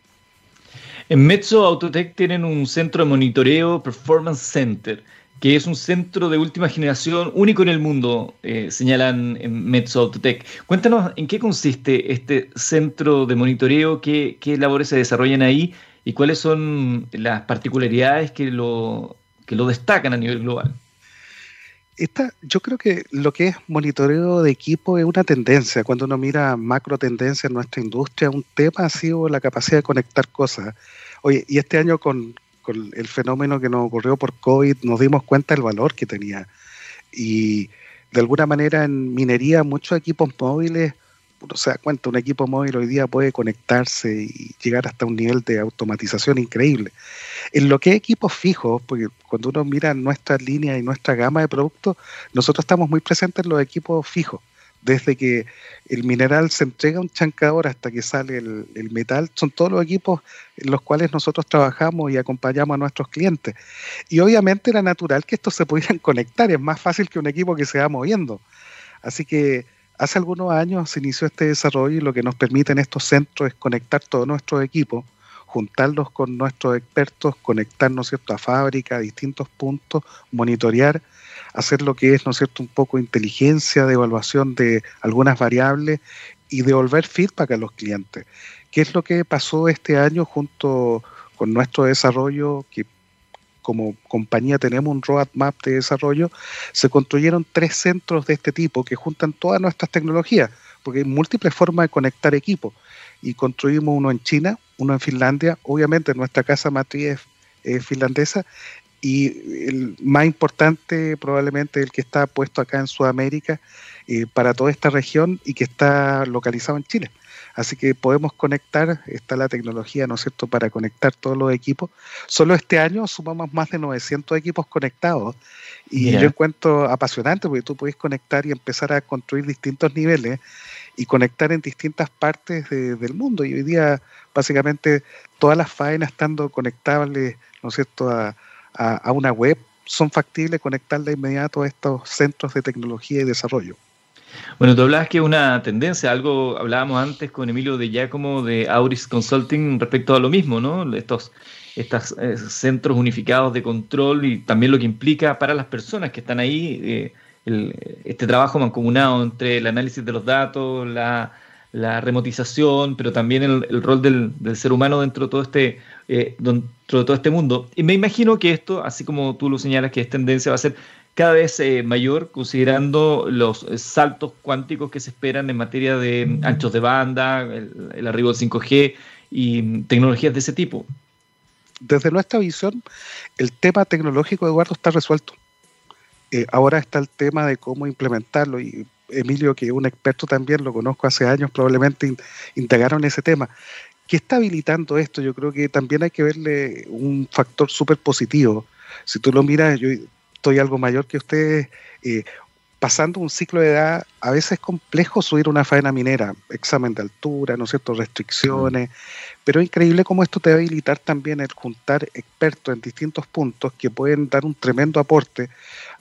En Mezzo Autotech tienen un centro de monitoreo Performance Center, que es un centro de última generación único en el mundo, eh, señalan en Mezzo Autotech. Cuéntanos en qué consiste este centro de monitoreo, qué, qué labores se desarrollan ahí y cuáles son las particularidades que lo, que lo destacan a nivel global esta, yo creo que lo que es monitoreo de equipo es una tendencia. Cuando uno mira macro tendencia en nuestra industria, un tema ha sido la capacidad de conectar cosas. Oye, y este año con, con el fenómeno que nos ocurrió por COVID, nos dimos cuenta del valor que tenía. Y de alguna manera en minería muchos equipos móviles uno se da cuenta, un equipo móvil hoy día puede conectarse y llegar hasta un nivel de automatización increíble. En lo que es equipos fijos, porque cuando uno mira nuestra línea y nuestra gama de productos, nosotros estamos muy presentes en los equipos fijos. Desde que el mineral se entrega un chancador hasta que sale el, metal, son todos los equipos en los cuales nosotros trabajamos y acompañamos a nuestros clientes. Y obviamente era natural que estos se pudieran *laughs* conectar, es más fácil que un equipo que se va moviendo. Así que Hace algunos años se inició este desarrollo y lo que nos permite en estos centros es conectar todos nuestros equipos, juntarlos con nuestros expertos, conectarnos cierto? a fábrica, a distintos puntos, monitorear, hacer lo que es ¿no cierto? un poco inteligencia de evaluación de algunas variables y devolver feedback a los clientes. ¿Qué es lo que pasó este año junto con nuestro desarrollo que como compañía tenemos un roadmap de desarrollo, se construyeron tres centros de este tipo que juntan todas nuestras tecnologías, porque hay múltiples formas de conectar equipos. Y construimos uno en China, uno en Finlandia, obviamente nuestra casa matriz es, finlandesa, y el más importante probablemente el que está puesto acá en Sudamérica eh, para toda esta región y que está localizado en Chile. Así que podemos conectar, está la tecnología, ¿no es cierto?, para conectar todos los equipos. Solo este año sumamos más de 900 equipos conectados y yo encuentro apasionante porque tú puedes conectar y empezar a construir distintos niveles y conectar en distintas partes del mundo. Y hoy día, básicamente, todas las faenas estando conectables, ¿no es cierto?, a, a una web, son factibles conectar de inmediato a estos centros de tecnología y desarrollo. Bueno, tú hablabas que una tendencia, algo hablábamos antes con Emilio de Giacomo de Auris Consulting respecto a lo mismo, ¿no? Estos, estos eh, centros unificados de control y también lo que implica para las personas que están ahí eh, este trabajo mancomunado entre el análisis de los datos, la, la remotización, pero también el, el rol del, del, ser humano dentro de todo este eh, dentro de todo este mundo. Y me imagino que esto, así como tú lo señalas, que es tendencia, va a ser cada vez eh, mayor, considerando los eh, saltos cuánticos que se esperan en materia de anchos de banda, el, arribo del 5G y mm, tecnologías de ese tipo. Desde nuestra visión, el tema tecnológico, Eduardo, está resuelto. Eh, ahora está el tema de cómo implementarlo y Emilio, que es un experto también, lo conozco hace años, probablemente in, integraron ese tema. ¿Qué está habilitando esto? Yo creo que también hay que verle un factor súper positivo. Si tú lo miras, yo estoy algo mayor que ustedes, eh, pasando un ciclo de edad, a veces es complejo subir una faena minera, examen de altura, ¿no es cierto?, restricciones, pero es increíble cómo esto te va a habilitar también el juntar expertos en distintos puntos que pueden dar un tremendo aporte.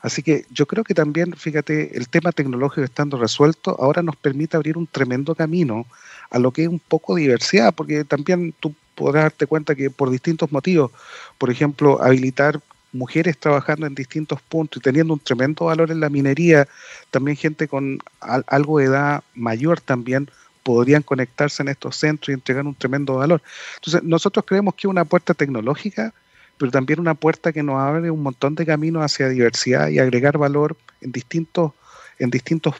Así que yo creo que también, fíjate, el tema tecnológico estando resuelto, ahora nos permite abrir un tremendo camino a lo que es un poco diversidad, porque también tú podrás darte cuenta que por distintos motivos, por ejemplo, habilitar mujeres trabajando en distintos puntos y teniendo un tremendo valor en la minería, también gente con algo de edad mayor también podrían conectarse en estos centros y entregar un tremendo valor. Entonces, nosotros creemos que es una puerta tecnológica, pero también una puerta que nos abre un montón de caminos hacia diversidad y agregar valor en distintos, en distintos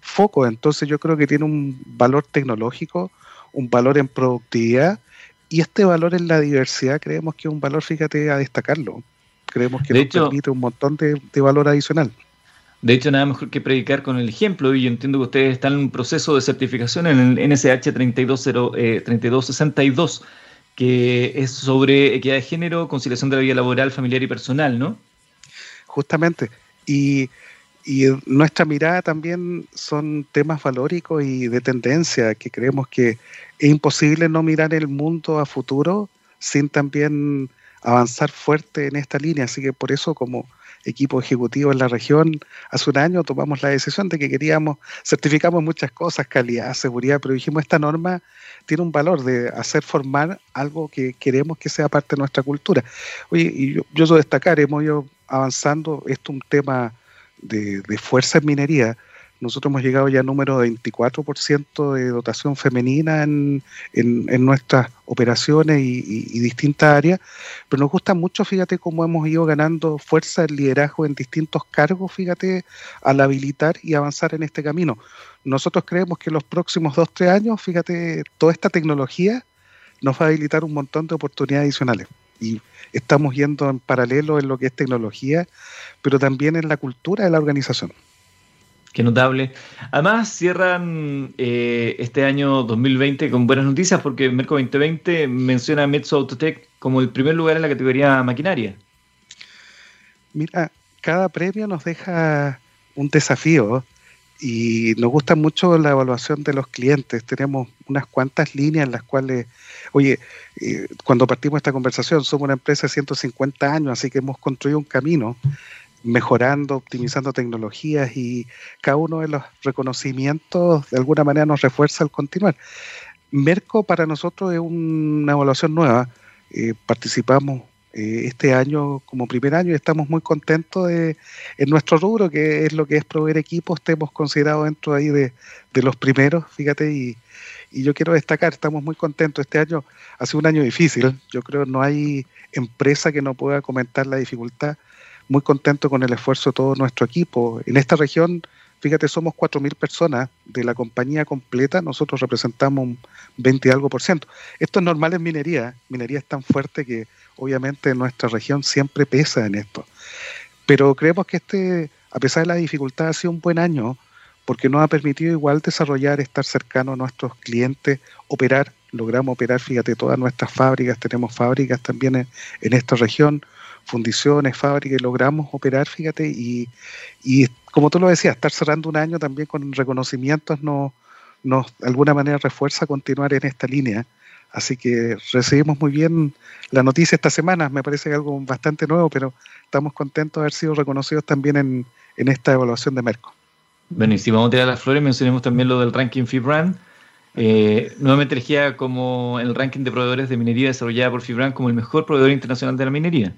focos. Entonces, yo creo que tiene un valor tecnológico, un valor en productividad, y este valor en la diversidad creemos que es un valor, fíjate, a destacarlo. Creemos que nos permite un montón de, valor adicional. De hecho, nada mejor que predicar con el ejemplo, y yo entiendo que ustedes están en un proceso de certificación en el NSH 3262, que es sobre equidad de género, conciliación de la vida laboral, familiar y personal, ¿no? Justamente. Y, y nuestra mirada también son temas valóricos y de tendencia, que creemos que es imposible no mirar el mundo a futuro sin también avanzar fuerte en esta línea. Así que por eso como equipo ejecutivo en la región, hace un año tomamos la decisión de que queríamos, certificamos muchas cosas, calidad, seguridad, pero dijimos esta norma tiene un valor de hacer formar algo que queremos que sea parte de nuestra cultura. Oye, y yo, yo destacar, hemos ido avanzando, esto es un tema de, de fuerza en minería, nosotros hemos llegado ya al número de 24% de dotación femenina en, nuestras operaciones y, distintas áreas, pero nos gusta mucho, fíjate, cómo hemos ido ganando fuerza, el liderazgo en distintos cargos, fíjate, al habilitar y avanzar en este camino. Nosotros creemos que en los próximos dos, tres años, fíjate, toda esta tecnología nos va a habilitar un montón de oportunidades adicionales. Y estamos yendo en paralelo en lo que es tecnología, pero también en la cultura de la organización. Qué notable. Además, cierran eh, este año 2020 con buenas noticias porque Merco 2020 menciona a Metso Autotech como el primer lugar en la categoría maquinaria. Mira, cada premio nos deja un desafío y nos gusta mucho la evaluación de los clientes. Tenemos unas cuantas líneas en las cuales, oye, eh, cuando partimos esta conversación, somos una empresa de 150 años, así que hemos construido un camino mejorando, optimizando tecnologías y cada uno de los reconocimientos de alguna manera nos refuerza al continuar. Merco para nosotros es una evaluación nueva. Eh, participamos eh, este año como primer año y estamos muy contentos de, en nuestro rubro, que es lo que es proveer equipos, estemos considerados dentro ahí de, de los primeros, fíjate, y, y yo quiero destacar, estamos muy contentos. Este año ha sido un año difícil. Yo creo que no hay empresa que no pueda comentar la dificultad muy contento con el esfuerzo de todo nuestro equipo. En esta región, fíjate, somos 4.000 personas de la compañía completa, nosotros representamos un 20 y algo por ciento. Esto es normal en minería, minería es tan fuerte que obviamente nuestra región siempre pesa en esto. Pero creemos que este, a pesar de la dificultad, ha sido un buen año porque nos ha permitido igual desarrollar, estar cercano a nuestros clientes, operar, logramos operar, fíjate, todas nuestras fábricas, tenemos fábricas también en esta región, fundiciones, fábricas, logramos operar, fíjate, y, y como tú lo decías, estar cerrando un año también con reconocimientos nos, nos de alguna manera refuerza continuar en esta línea. Así que recibimos muy bien la noticia esta semana, me parece algo bastante nuevo, pero estamos contentos de haber sido reconocidos también en, en esta evaluación de Merco. Bueno, y si vamos a tirar las flores, mencionemos también lo del ranking FIBRAND. Eh, nuevamente elegida como el ranking de proveedores de minería desarrollada por FIBRAND como el mejor proveedor internacional de la minería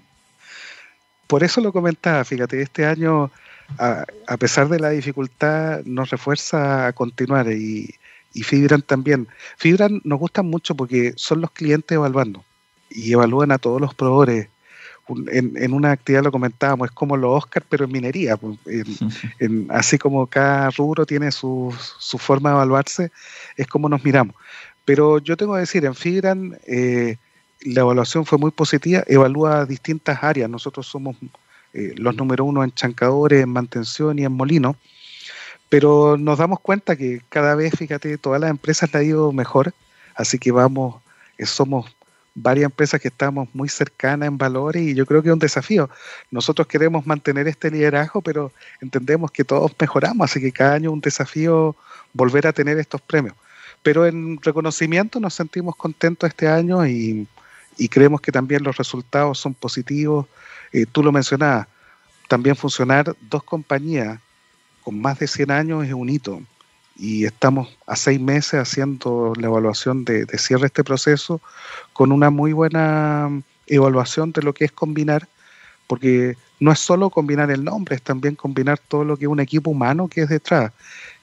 por eso lo comentaba, fíjate, este año, a, pesar de la dificultad, nos refuerza a continuar y, Fibran también. Fibran nos gustan mucho porque son los clientes evaluando y evalúan a todos los proveedores. En, una actividad lo comentábamos, es como los Oscar, pero en minería. Pues, *laughs* así como cada rubro tiene su, su, forma de evaluarse, es como nos miramos. Pero yo tengo que decir, en Fibran eh, la evaluación fue muy positiva, evalúa distintas áreas. Nosotros somos eh, los número uno en chancadores, en mantención y en molino, pero nos damos cuenta que cada vez, fíjate, todas las empresas le ha ido mejor, así que vamos, eh, somos varias empresas que estamos muy cercanas en valores y yo creo que es un desafío. Nosotros queremos mantener este liderazgo, pero entendemos que todos mejoramos, así que cada año es un desafío volver a tener estos premios. Pero en reconocimiento nos sentimos contentos este año y, creemos que también los resultados son positivos. Eh, tú lo mencionabas, también funcionar dos compañías con más de 100 años es un hito y estamos a seis meses haciendo la evaluación de, cierre de este proceso con una muy buena evaluación de lo que es combinar, porque no es solo combinar el nombre, es también combinar todo lo que es un equipo humano que es detrás.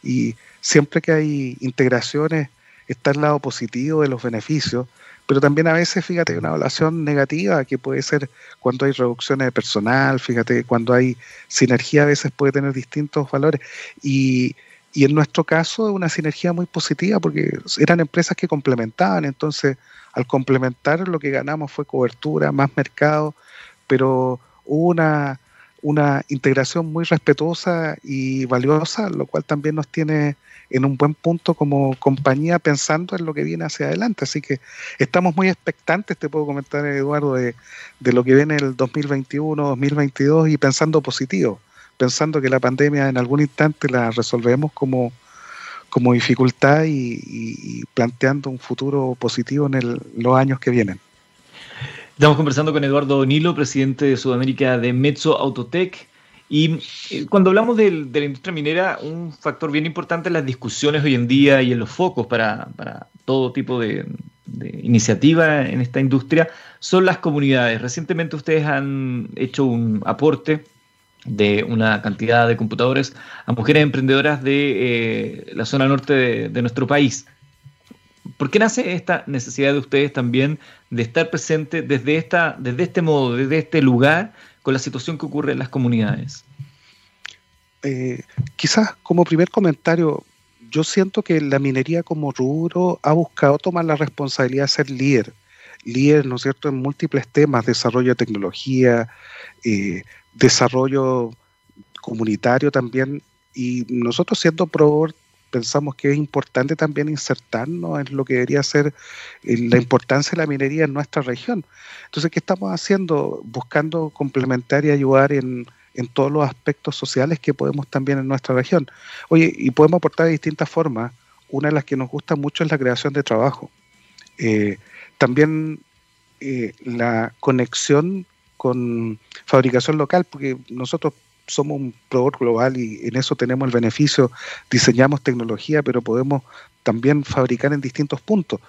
Y siempre que hay integraciones está el lado positivo de los beneficios, pero también a veces, fíjate, una evaluación negativa que puede ser cuando hay reducciones de personal, fíjate, cuando hay sinergia a veces puede tener distintos valores. Y y en nuestro caso una sinergia muy positiva porque eran empresas que complementaban, entonces al complementar lo que ganamos fue cobertura, más mercado, pero hubo una, una integración muy respetuosa y valiosa, lo cual también nos tiene en un buen punto como compañía pensando en lo que viene hacia adelante. Así que estamos muy expectantes, te puedo comentar Eduardo, de, de lo que viene el 2021, 2022 y pensando positivo pensando que la pandemia en algún instante la resolvemos como, como dificultad y, planteando un futuro positivo en los años que vienen. Estamos conversando con Eduardo Nilo, presidente de Sudamérica de Mezzo Autotech. Y eh, cuando hablamos de, la industria minera, un factor bien importante en las discusiones hoy en día y en los focos para, todo tipo de, de, iniciativa en esta industria son las comunidades. Recientemente ustedes han hecho un aporte de una cantidad de computadores a mujeres emprendedoras de eh, la zona norte de, nuestro país. ¿Por qué nace esta necesidad de ustedes también de estar presentes desde, esta, desde este modo, desde este lugar, con la situación que ocurre en las comunidades? Eh, quizás como primer comentario, yo siento que la minería como rubro ha buscado tomar la responsabilidad de ser líder, líder, ¿no es cierto?, en múltiples temas, desarrollo de tecnología, eh, desarrollo comunitario también. Y nosotros siendo proveedor pensamos que es importante también insertarnos en lo que debería ser eh, la importancia de la minería en nuestra región. Entonces, ¿qué estamos haciendo? Buscando complementar y ayudar en, en todos los aspectos sociales que podemos también en nuestra región. Oye, y podemos aportar de distintas formas. Una de las que nos gusta mucho es la creación de trabajo. Eh, también eh, la conexión con fabricación local, porque nosotros somos un proveedor global y en eso tenemos el beneficio, diseñamos tecnología, pero podemos también fabricar en distintos puntos.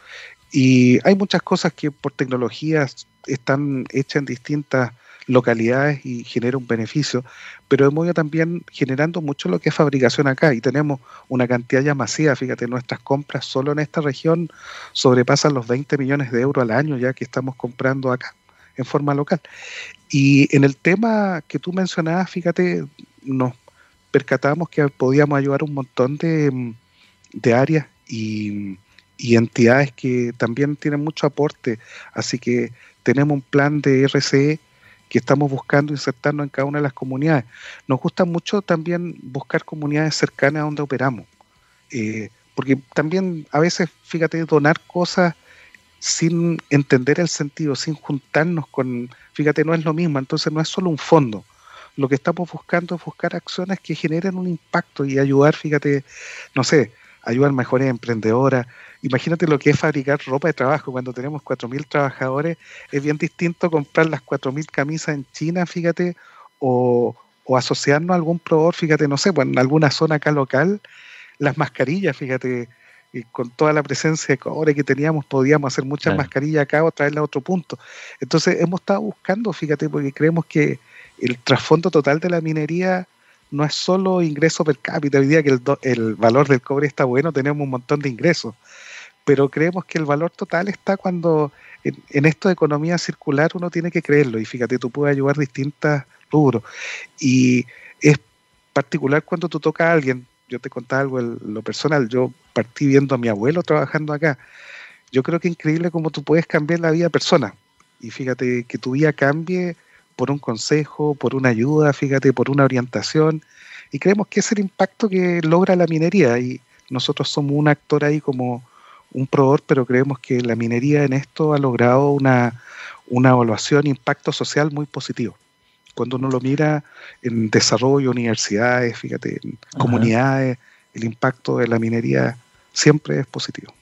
Y hay muchas cosas que por tecnología están hechas en distintas localidades y genera un beneficio, pero hemos ido también generando mucho lo que es fabricación acá y tenemos una cantidad ya masiva, fíjate, nuestras compras solo en esta región sobrepasan los 20 millones de euros al año ya que estamos comprando acá en forma local. Y en el tema que tú mencionabas, fíjate, nos percatamos que podíamos ayudar un montón de, áreas y, entidades que también tienen mucho aporte. Así que tenemos un plan de RCE que estamos buscando insertarnos en cada una de las comunidades. Nos gusta mucho también buscar comunidades cercanas a donde operamos. Eh, porque también a veces, fíjate, donar cosas sin entender el sentido, sin juntarnos con, fíjate, no es lo mismo, entonces no es solo un fondo. Lo que estamos buscando es buscar acciones que generen un impacto y ayudar, fíjate, no sé, ayudar mejores emprendedoras. Imagínate lo que es fabricar ropa de trabajo. Cuando tenemos 4.000 trabajadores, es bien distinto comprar las 4.000 camisas en China, fíjate, o, o asociarnos a algún proveedor, fíjate, no sé, pues en alguna zona acá local, las mascarillas, fíjate, y con toda la presencia de cobre que teníamos, podíamos hacer muchas mascarillas acá o traerla a otro punto. Entonces hemos estado buscando, fíjate, porque creemos que el trasfondo total de la minería no es solo ingreso per cápita. Hoy día que el, valor del cobre está bueno, tenemos un montón de ingresos. Pero creemos que el valor total está cuando en, en esto de economía circular uno tiene que creerlo. Y fíjate, tú puedes ayudar distintas rubros. Y es particular cuando tú tocas a alguien, yo te contaba algo en lo personal, yo partí viendo a mi abuelo trabajando acá. Yo creo que es increíble cómo tú puedes cambiar la vida de persona. Y fíjate que tu vida cambie por un consejo, por una ayuda, fíjate, por una orientación. Y creemos que es el impacto que logra la minería. Y nosotros somos un actor ahí como, un proveedor, pero creemos que la minería en esto ha logrado una, una evaluación impacto social muy positivo. Cuando uno lo mira en desarrollo, universidades, fíjate, en comunidades, el impacto de la minería siempre es positivo.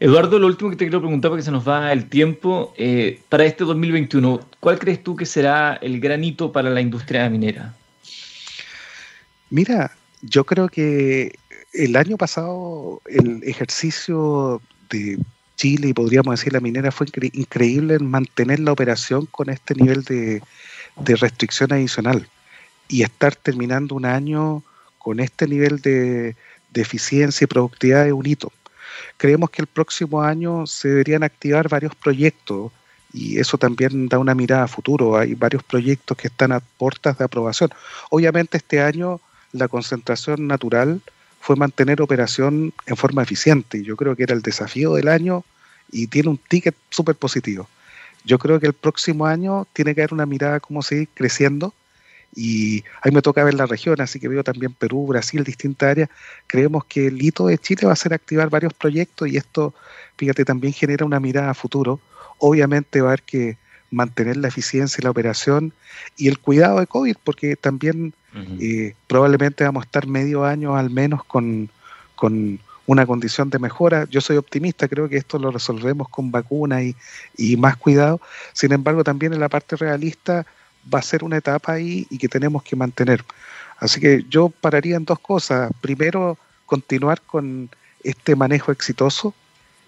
Eduardo, lo último que te quiero preguntar porque se nos va el tiempo, eh, para este 2021, ¿cuál crees tú que será el granito para la industria minera? Mira, yo creo que el año pasado el ejercicio de Chile y podríamos decir la minera fue increíble en mantener la operación con este nivel de, restricción adicional y estar terminando un año con este nivel de, de eficiencia y productividad es un hito. Creemos que el próximo año se deberían activar varios proyectos y eso también da una mirada a futuro. Hay varios proyectos que están a puertas de aprobación. Obviamente este año la concentración natural fue mantener operación en forma eficiente. Yo creo que era el desafío del año y tiene un ticket súper positivo. Yo creo que el próximo año tiene que haber una mirada cómo seguir creciendo y ahí me toca ver la región, así que veo también Perú, Brasil, distintas áreas. Creemos que el hito de Chile va a ser activar varios proyectos y esto, fíjate, también genera una mirada a futuro. Obviamente va a haber que mantener la eficiencia y la operación y el cuidado de COVID, porque también eh, probablemente vamos a estar medio año al menos con, una condición de mejora. Yo soy optimista, creo que esto lo resolvemos con vacunas y, más cuidado. Sin embargo, también en la parte realista va a ser una etapa ahí y que tenemos que mantener. Así que yo pararía en dos cosas. Primero, continuar con este manejo exitoso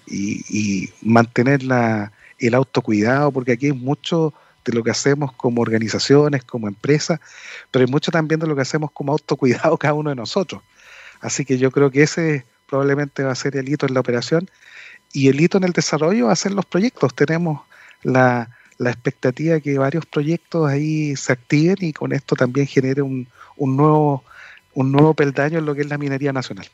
y, y mantener la, el autocuidado, porque aquí hay mucho de lo que hacemos como organizaciones, como empresas, pero hay mucho también de lo que hacemos como autocuidado *laughs* cada uno de nosotros. Así que yo creo que ese probablemente va a ser el hito en la operación y el hito en el desarrollo va a ser los proyectos. Tenemos la, la expectativa de que varios proyectos ahí se activen y con esto también genere un, un, nuevo, un nuevo peldaño en lo que es la minería nacional.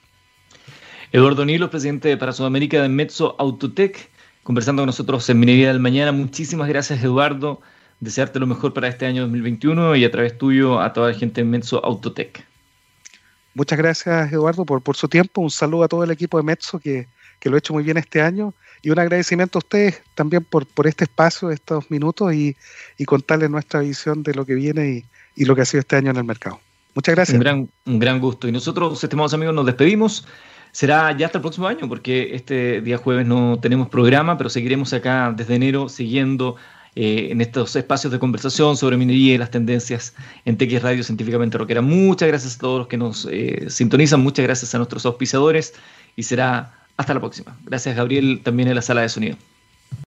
Eduardo Nilo, presidente para Sudamérica de Metso Autotech, conversando con nosotros en Minería del Mañana. Muchísimas gracias, Eduardo desearte lo mejor para este año 2021 y a través tuyo a toda la gente en Metso Autotech. Muchas gracias, Eduardo, por, por su tiempo. Un saludo a todo el equipo de Metso que, lo ha hecho muy bien este año y un agradecimiento a ustedes también por, por este espacio, estos minutos y, y contarles nuestra visión de lo que viene y, lo que ha sido este año en el mercado. Muchas gracias. Un gran, un gran gusto. Y nosotros, estimados amigos, nos despedimos. Será ya hasta el próximo año, porque este día jueves no tenemos programa, pero seguiremos acá desde enero siguiendo eh, en estos espacios de conversación sobre minería y las tendencias en TX Radio Científicamente Rockera. Muchas gracias a todos los que nos eh, sintonizan, muchas gracias a nuestros auspiciadores y será hasta la próxima. Gracias Gabriel también en la sala de sonido.